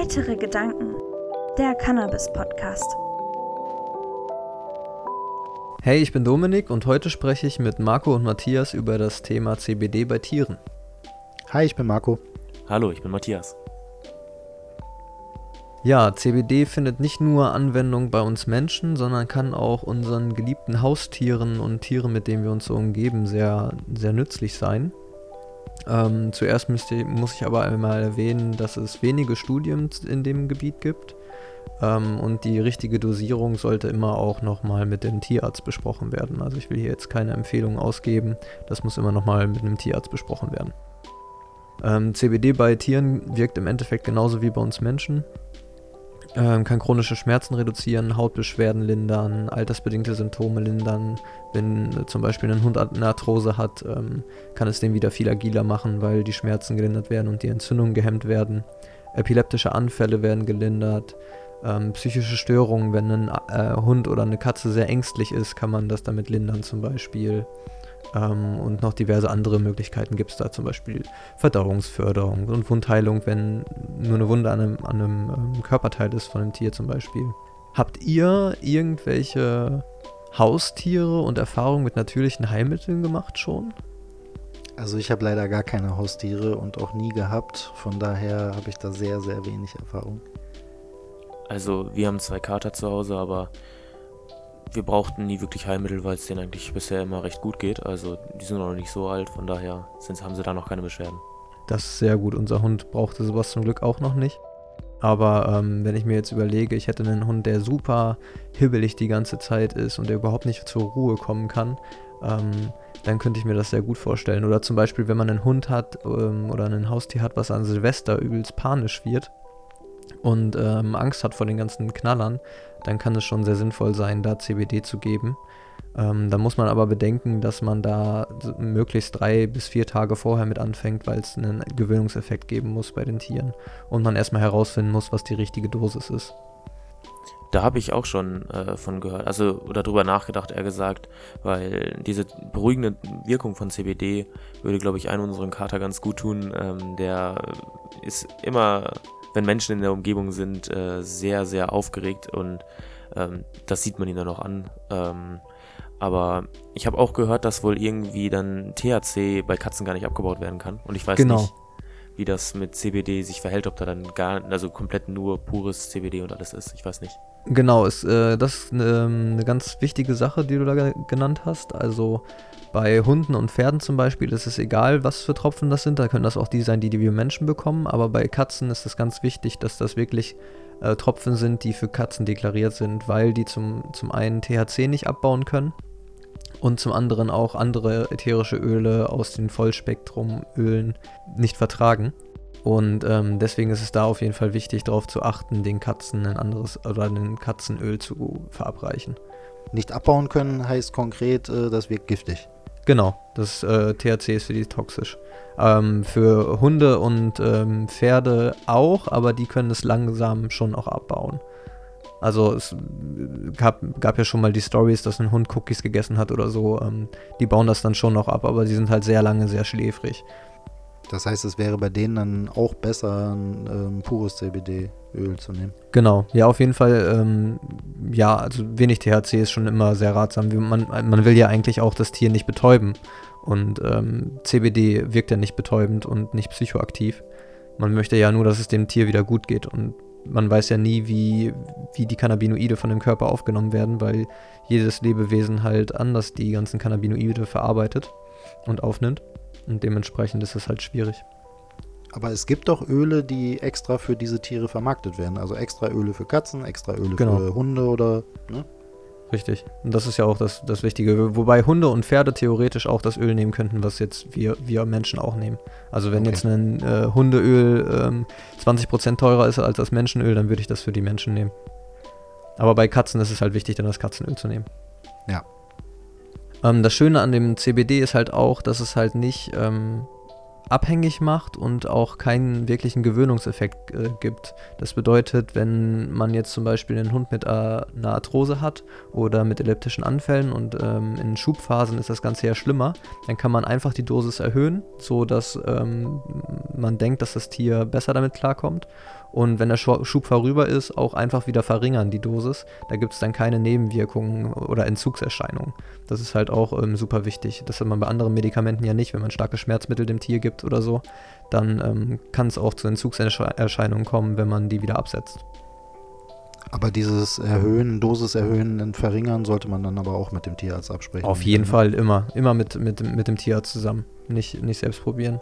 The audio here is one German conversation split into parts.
Heitere Gedanken. Der Cannabis Podcast. Hey, ich bin Dominik und heute spreche ich mit Marco und Matthias über das Thema CBD bei Tieren. Hi, ich bin Marco. Hallo, ich bin Matthias. Ja, CBD findet nicht nur Anwendung bei uns Menschen, sondern kann auch unseren geliebten Haustieren und Tieren, mit denen wir uns so umgeben, sehr, sehr nützlich sein. Ähm, zuerst müsste, muss ich aber einmal erwähnen, dass es wenige Studien in dem Gebiet gibt ähm, und die richtige Dosierung sollte immer auch nochmal mit dem Tierarzt besprochen werden. Also ich will hier jetzt keine Empfehlungen ausgeben, das muss immer nochmal mit einem Tierarzt besprochen werden. Ähm, CBD bei Tieren wirkt im Endeffekt genauso wie bei uns Menschen. Ähm, kann chronische Schmerzen reduzieren, Hautbeschwerden lindern, altersbedingte Symptome lindern. Wenn äh, zum Beispiel ein Hund eine Arthrose hat, ähm, kann es den wieder viel agiler machen, weil die Schmerzen gelindert werden und die Entzündungen gehemmt werden. Epileptische Anfälle werden gelindert. Ähm, psychische Störungen, wenn ein äh, Hund oder eine Katze sehr ängstlich ist, kann man das damit lindern zum Beispiel. Ähm, und noch diverse andere Möglichkeiten gibt es da, zum Beispiel Verdauungsförderung und Wundheilung, wenn nur eine Wunde an einem, an einem ähm, Körperteil ist von einem Tier zum Beispiel. Habt ihr irgendwelche Haustiere und Erfahrungen mit natürlichen Heilmitteln gemacht schon? Also ich habe leider gar keine Haustiere und auch nie gehabt. Von daher habe ich da sehr, sehr wenig Erfahrung. Also wir haben zwei Kater zu Hause, aber wir brauchten nie wirklich Heilmittel, weil es denen eigentlich bisher immer recht gut geht. Also die sind noch nicht so alt, von daher sind, haben sie da noch keine Beschwerden. Das ist sehr gut. Unser Hund brauchte sowas zum Glück auch noch nicht. Aber ähm, wenn ich mir jetzt überlege, ich hätte einen Hund, der super hibbelig die ganze Zeit ist und der überhaupt nicht zur Ruhe kommen kann, ähm, dann könnte ich mir das sehr gut vorstellen. Oder zum Beispiel, wenn man einen Hund hat ähm, oder ein Haustier hat, was an Silvester übelst panisch wird und ähm, Angst hat vor den ganzen Knallern, dann kann es schon sehr sinnvoll sein, da CBD zu geben. Ähm, da muss man aber bedenken, dass man da möglichst drei bis vier Tage vorher mit anfängt, weil es einen Gewöhnungseffekt geben muss bei den Tieren. Und man erstmal herausfinden muss, was die richtige Dosis ist. Da habe ich auch schon äh, von gehört, also oder drüber nachgedacht, eher gesagt, weil diese beruhigende Wirkung von CBD würde, glaube ich, einem unseren Kater ganz gut tun. Ähm, der ist immer wenn Menschen in der Umgebung sind, äh, sehr, sehr aufgeregt und ähm, das sieht man ihnen dann auch an. Ähm, aber ich habe auch gehört, dass wohl irgendwie dann THC bei Katzen gar nicht abgebaut werden kann. Und ich weiß genau. nicht, wie das mit CBD sich verhält, ob da dann gar, also komplett nur pures CBD und alles ist. Ich weiß nicht. Genau, ist, äh, das ist eine, eine ganz wichtige Sache, die du da genannt hast. Also bei Hunden und Pferden zum Beispiel ist es egal, was für Tropfen das sind. Da können das auch die sein, die, die wir Menschen bekommen. Aber bei Katzen ist es ganz wichtig, dass das wirklich äh, Tropfen sind, die für Katzen deklariert sind, weil die zum, zum einen THC nicht abbauen können und zum anderen auch andere ätherische Öle aus den Vollspektrumölen nicht vertragen. Und ähm, deswegen ist es da auf jeden Fall wichtig, darauf zu achten, den Katzen ein anderes oder ein Katzenöl zu verabreichen. Nicht abbauen können heißt konkret, äh, das wirkt giftig. Genau, das äh, THC ist für die toxisch. Ähm, für Hunde und ähm, Pferde auch, aber die können es langsam schon auch abbauen. Also es gab, gab ja schon mal die Stories, dass ein Hund Cookies gegessen hat oder so. Ähm, die bauen das dann schon noch ab, aber die sind halt sehr lange sehr schläfrig. Das heißt, es wäre bei denen dann auch besser, ein ähm, pures CBD-Öl zu nehmen. Genau, ja, auf jeden Fall. Ähm, ja, also wenig THC ist schon immer sehr ratsam. Man, man will ja eigentlich auch das Tier nicht betäuben. Und ähm, CBD wirkt ja nicht betäubend und nicht psychoaktiv. Man möchte ja nur, dass es dem Tier wieder gut geht. Und man weiß ja nie, wie, wie die Cannabinoide von dem Körper aufgenommen werden, weil jedes Lebewesen halt anders die ganzen Cannabinoide verarbeitet und aufnimmt. Und dementsprechend ist es halt schwierig. Aber es gibt doch Öle, die extra für diese Tiere vermarktet werden. Also extra Öle für Katzen, extra Öle genau. für Hunde oder. Ne? Richtig. Und das ist ja auch das, das Wichtige. Wobei Hunde und Pferde theoretisch auch das Öl nehmen könnten, was jetzt wir, wir Menschen auch nehmen. Also wenn okay. jetzt ein äh, Hundeöl ähm, 20% teurer ist als das Menschenöl, dann würde ich das für die Menschen nehmen. Aber bei Katzen ist es halt wichtig, dann das Katzenöl zu nehmen. Ja. Ähm, das Schöne an dem CBD ist halt auch, dass es halt nicht ähm, abhängig macht und auch keinen wirklichen Gewöhnungseffekt äh, gibt. Das bedeutet, wenn man jetzt zum Beispiel einen Hund mit äh, einer Arthrose hat oder mit elliptischen Anfällen und ähm, in Schubphasen ist das Ganze ja schlimmer, dann kann man einfach die Dosis erhöhen, so dass ähm, man denkt, dass das Tier besser damit klarkommt. Und wenn der Schub vorüber ist, auch einfach wieder verringern, die Dosis. Da gibt es dann keine Nebenwirkungen oder Entzugserscheinungen. Das ist halt auch ähm, super wichtig. Das hat man bei anderen Medikamenten ja nicht. Wenn man starke Schmerzmittel dem Tier gibt oder so, dann ähm, kann es auch zu Entzugserscheinungen kommen, wenn man die wieder absetzt. Aber dieses Erhöhen, Dosis erhöhen und verringern sollte man dann aber auch mit dem Tierarzt absprechen. Auf jeden Fall, immer. Immer mit, mit, mit dem Tierarzt zusammen. Nicht, nicht selbst probieren.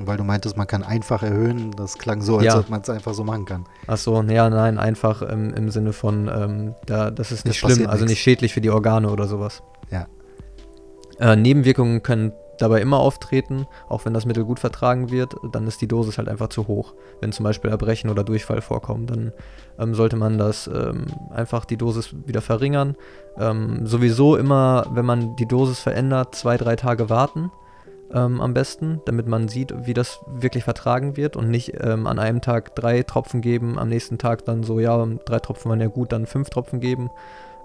Weil du meintest, man kann einfach erhöhen. Das klang so, als ja. ob man es einfach so machen kann. Achso, ja, nein, einfach ähm, im Sinne von, ähm, da, das ist nicht das schlimm, also nicht schädlich für die Organe oder sowas. Ja. Äh, Nebenwirkungen können dabei immer auftreten, auch wenn das Mittel gut vertragen wird, dann ist die Dosis halt einfach zu hoch. Wenn zum Beispiel Erbrechen oder Durchfall vorkommen, dann ähm, sollte man das ähm, einfach die Dosis wieder verringern. Ähm, sowieso immer, wenn man die Dosis verändert, zwei, drei Tage warten ähm, am besten, damit man sieht, wie das wirklich vertragen wird und nicht ähm, an einem Tag drei Tropfen geben, am nächsten Tag dann so, ja, drei Tropfen waren ja gut, dann fünf Tropfen geben,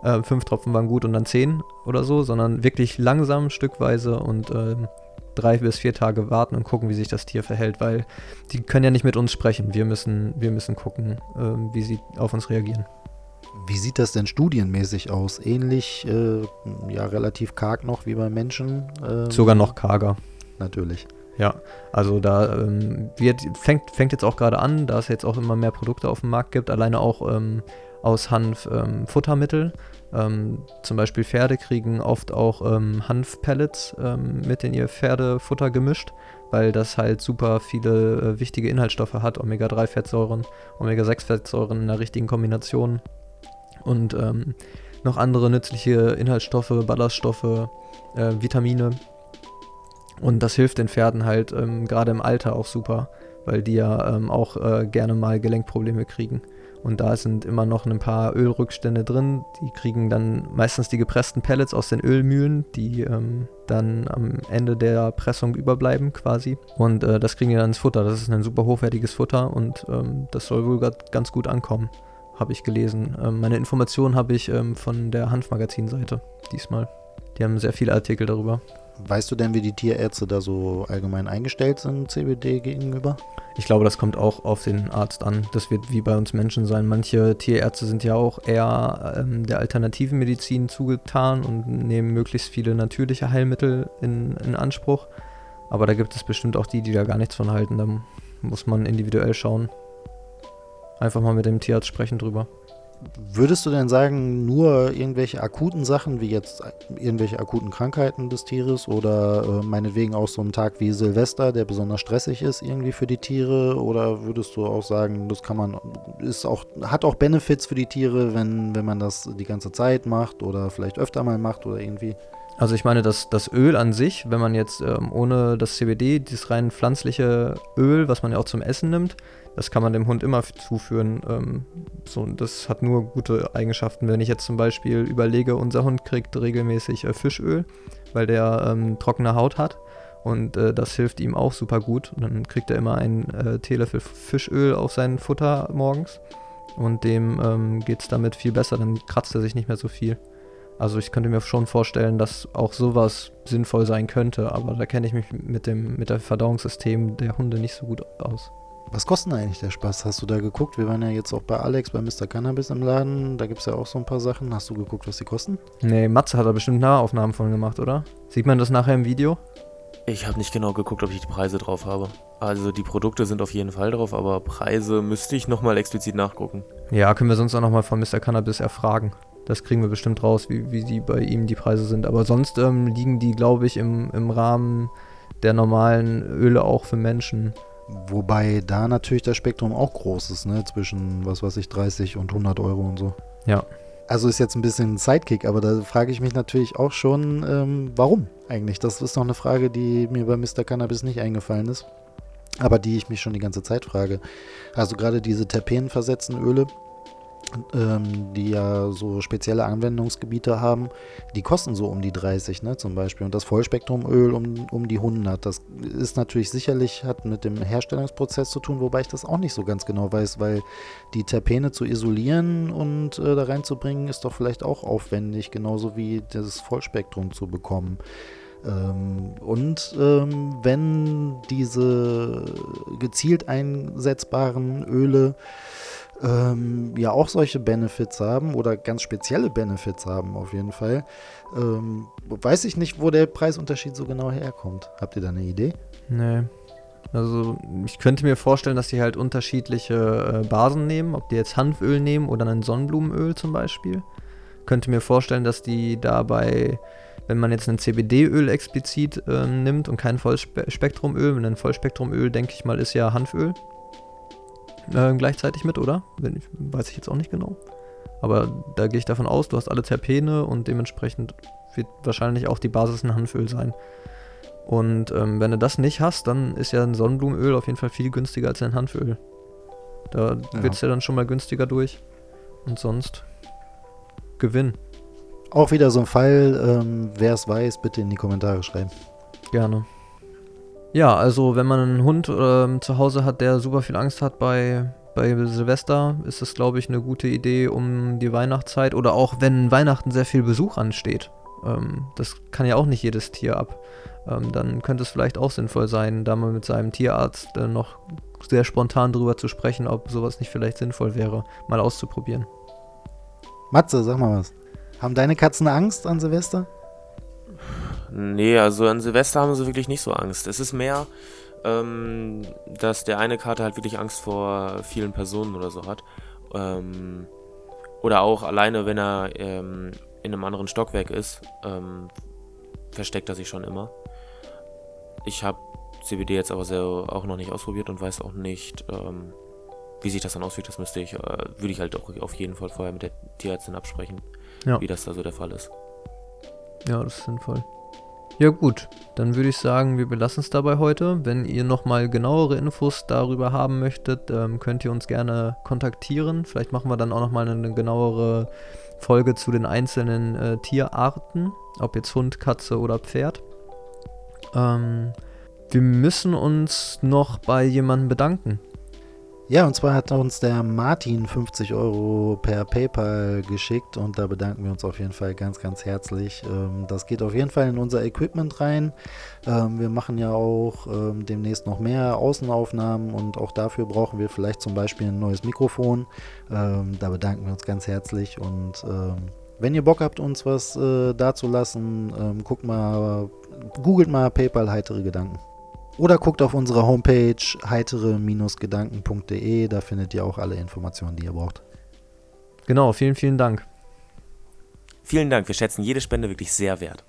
äh, fünf Tropfen waren gut und dann zehn oder so, sondern wirklich langsam, stückweise und ähm, drei bis vier Tage warten und gucken, wie sich das Tier verhält, weil die können ja nicht mit uns sprechen. Wir müssen, wir müssen gucken, äh, wie sie auf uns reagieren. Wie sieht das denn studienmäßig aus? Ähnlich, äh, ja, relativ karg noch wie bei Menschen? Äh, Sogar noch karger. Natürlich. Ja, also da ähm, wird, fängt, fängt jetzt auch gerade an, da es jetzt auch immer mehr Produkte auf dem Markt gibt, alleine auch ähm, aus Hanf ähm, Futtermittel. Ähm, zum Beispiel Pferde kriegen oft auch ähm, Hanfpellets ähm, mit in ihr Pferdefutter gemischt, weil das halt super viele äh, wichtige Inhaltsstoffe hat, Omega-3-Fettsäuren, Omega-6-Fettsäuren in der richtigen Kombination und noch andere nützliche Inhaltsstoffe, Ballaststoffe, äh, Vitamine. Und das hilft den Pferden halt ähm, gerade im Alter auch super, weil die ja ähm, auch äh, gerne mal Gelenkprobleme kriegen. Und da sind immer noch ein paar Ölrückstände drin. Die kriegen dann meistens die gepressten Pellets aus den Ölmühlen, die ähm, dann am Ende der Pressung überbleiben quasi. Und äh, das kriegen die dann ins Futter. Das ist ein super hochwertiges Futter und ähm, das soll wohl ganz gut ankommen, habe ich gelesen. Ähm, meine Informationen habe ich ähm, von der Hanfmagazin-Seite diesmal. Die haben sehr viele Artikel darüber. Weißt du denn, wie die Tierärzte da so allgemein eingestellt sind, CBD gegenüber? Ich glaube, das kommt auch auf den Arzt an. Das wird wie bei uns Menschen sein. Manche Tierärzte sind ja auch eher ähm, der alternativen Medizin zugetan und nehmen möglichst viele natürliche Heilmittel in, in Anspruch. Aber da gibt es bestimmt auch die, die da gar nichts von halten. Da muss man individuell schauen. Einfach mal mit dem Tierarzt sprechen drüber. Würdest du denn sagen, nur irgendwelche akuten Sachen, wie jetzt irgendwelche akuten Krankheiten des Tieres oder äh, meinetwegen auch so ein Tag wie Silvester, der besonders stressig ist irgendwie für die Tiere? Oder würdest du auch sagen, das kann man, ist auch, hat auch Benefits für die Tiere, wenn, wenn man das die ganze Zeit macht oder vielleicht öfter mal macht oder irgendwie? Also ich meine, das, das Öl an sich, wenn man jetzt ähm, ohne das CBD, dieses rein pflanzliche Öl, was man ja auch zum Essen nimmt, das kann man dem Hund immer zuführen. Ähm, so, das hat nur gute Eigenschaften. Wenn ich jetzt zum Beispiel überlege, unser Hund kriegt regelmäßig äh, Fischöl, weil der ähm, trockene Haut hat. Und äh, das hilft ihm auch super gut. Und dann kriegt er immer einen äh, Teelöffel Fischöl auf sein Futter morgens. Und dem ähm, geht es damit viel besser. Dann kratzt er sich nicht mehr so viel. Also ich könnte mir schon vorstellen, dass auch sowas sinnvoll sein könnte, aber da kenne ich mich mit dem mit der Verdauungssystem der Hunde nicht so gut aus. Was kostet eigentlich der Spaß? Hast du da geguckt? Wir waren ja jetzt auch bei Alex, bei Mr. Cannabis im Laden. Da gibt es ja auch so ein paar Sachen. Hast du geguckt, was die kosten? Nee, Matze hat da bestimmt Nahaufnahmen von gemacht, oder? Sieht man das nachher im Video? Ich habe nicht genau geguckt, ob ich die Preise drauf habe. Also die Produkte sind auf jeden Fall drauf, aber Preise müsste ich nochmal explizit nachgucken. Ja, können wir sonst auch nochmal von Mr. Cannabis erfragen. Das kriegen wir bestimmt raus, wie, wie die bei ihm die Preise sind. Aber sonst ähm, liegen die, glaube ich, im, im Rahmen der normalen Öle auch für Menschen. Wobei da natürlich das Spektrum auch groß ist, ne? Zwischen, was weiß ich, 30 und 100 Euro und so. Ja. Also ist jetzt ein bisschen ein Sidekick, aber da frage ich mich natürlich auch schon, ähm, warum eigentlich? Das ist noch eine Frage, die mir bei Mr. Cannabis nicht eingefallen ist, aber die ich mich schon die ganze Zeit frage. Also gerade diese terpenversetzten Öle, ähm, die ja so spezielle Anwendungsgebiete haben, die kosten so um die 30, ne, zum Beispiel. Und das Vollspektrumöl um, um die 100. Das ist natürlich sicherlich, hat mit dem Herstellungsprozess zu tun, wobei ich das auch nicht so ganz genau weiß, weil die Terpene zu isolieren und äh, da reinzubringen, ist doch vielleicht auch aufwendig, genauso wie das Vollspektrum zu bekommen. Ähm, und ähm, wenn diese gezielt einsetzbaren Öle ähm, ja auch solche Benefits haben oder ganz spezielle Benefits haben auf jeden Fall, ähm, weiß ich nicht, wo der Preisunterschied so genau herkommt. Habt ihr da eine Idee? Nee. Also ich könnte mir vorstellen, dass die halt unterschiedliche äh, Basen nehmen, ob die jetzt Hanföl nehmen oder ein Sonnenblumenöl zum Beispiel. Könnte mir vorstellen, dass die dabei, wenn man jetzt ein CBD-Öl explizit äh, nimmt und kein Vollspektrumöl, wenn ein Vollspektrumöl, denke ich mal, ist ja Hanföl äh, gleichzeitig mit, oder? Wenn, weiß ich jetzt auch nicht genau. Aber da gehe ich davon aus, du hast alle Terpene und dementsprechend wird wahrscheinlich auch die Basis ein Hanföl sein. Und ähm, wenn du das nicht hast, dann ist ja ein Sonnenblumenöl auf jeden Fall viel günstiger als ein Hanföl. Da ja. wird es ja dann schon mal günstiger durch. Und sonst Gewinn. Auch wieder so ein Fall, ähm, wer es weiß, bitte in die Kommentare schreiben. Gerne. Ja, also wenn man einen Hund ähm, zu Hause hat, der super viel Angst hat bei, bei Silvester, ist das, glaube ich, eine gute Idee um die Weihnachtszeit oder auch wenn Weihnachten sehr viel Besuch ansteht. Ähm, das kann ja auch nicht jedes Tier ab. Ähm, dann könnte es vielleicht auch sinnvoll sein, da mal mit seinem Tierarzt äh, noch sehr spontan drüber zu sprechen, ob sowas nicht vielleicht sinnvoll wäre, mal auszuprobieren. Matze, sag mal was. Haben deine Katzen Angst an Silvester? Nee, also an Silvester haben sie wirklich nicht so Angst. Es ist mehr, ähm, dass der eine Kater halt wirklich Angst vor vielen Personen oder so hat. Ähm, oder auch alleine, wenn er ähm, in einem anderen Stockwerk ist, ähm, versteckt er sich schon immer. Ich habe CBD jetzt aber sehr, auch noch nicht ausprobiert und weiß auch nicht, ähm, wie sich das dann auswirkt. Das müsste ich, äh, würde ich halt auch auf jeden Fall vorher mit der Tierärztin absprechen, ja. wie das da so der Fall ist. Ja, das ist sinnvoll. Ja gut, dann würde ich sagen, wir belassen es dabei heute. Wenn ihr nochmal genauere Infos darüber haben möchtet, ähm, könnt ihr uns gerne kontaktieren. Vielleicht machen wir dann auch nochmal eine genauere Folge zu den einzelnen äh, Tierarten, ob jetzt Hund, Katze oder Pferd. Ähm, wir müssen uns noch bei jemandem bedanken. Ja, und zwar hat uns der Martin 50 Euro per PayPal geschickt und da bedanken wir uns auf jeden Fall ganz, ganz herzlich. Ähm, das geht auf jeden Fall in unser Equipment rein. Ähm, wir machen ja auch ähm, demnächst noch mehr Außenaufnahmen und auch dafür brauchen wir vielleicht zum Beispiel ein neues Mikrofon. Da bedanken wir uns ganz herzlich und wenn ihr Bock habt, uns was äh, dazulassen, guckt mal, googelt mal PayPal heitere Gedanken. Oder guckt auf unsere Homepage heitere-gedanken.de, da findet ihr auch alle Informationen, die ihr braucht. Genau, vielen, vielen Dank. Vielen Dank, wir schätzen jede Spende wirklich sehr wert.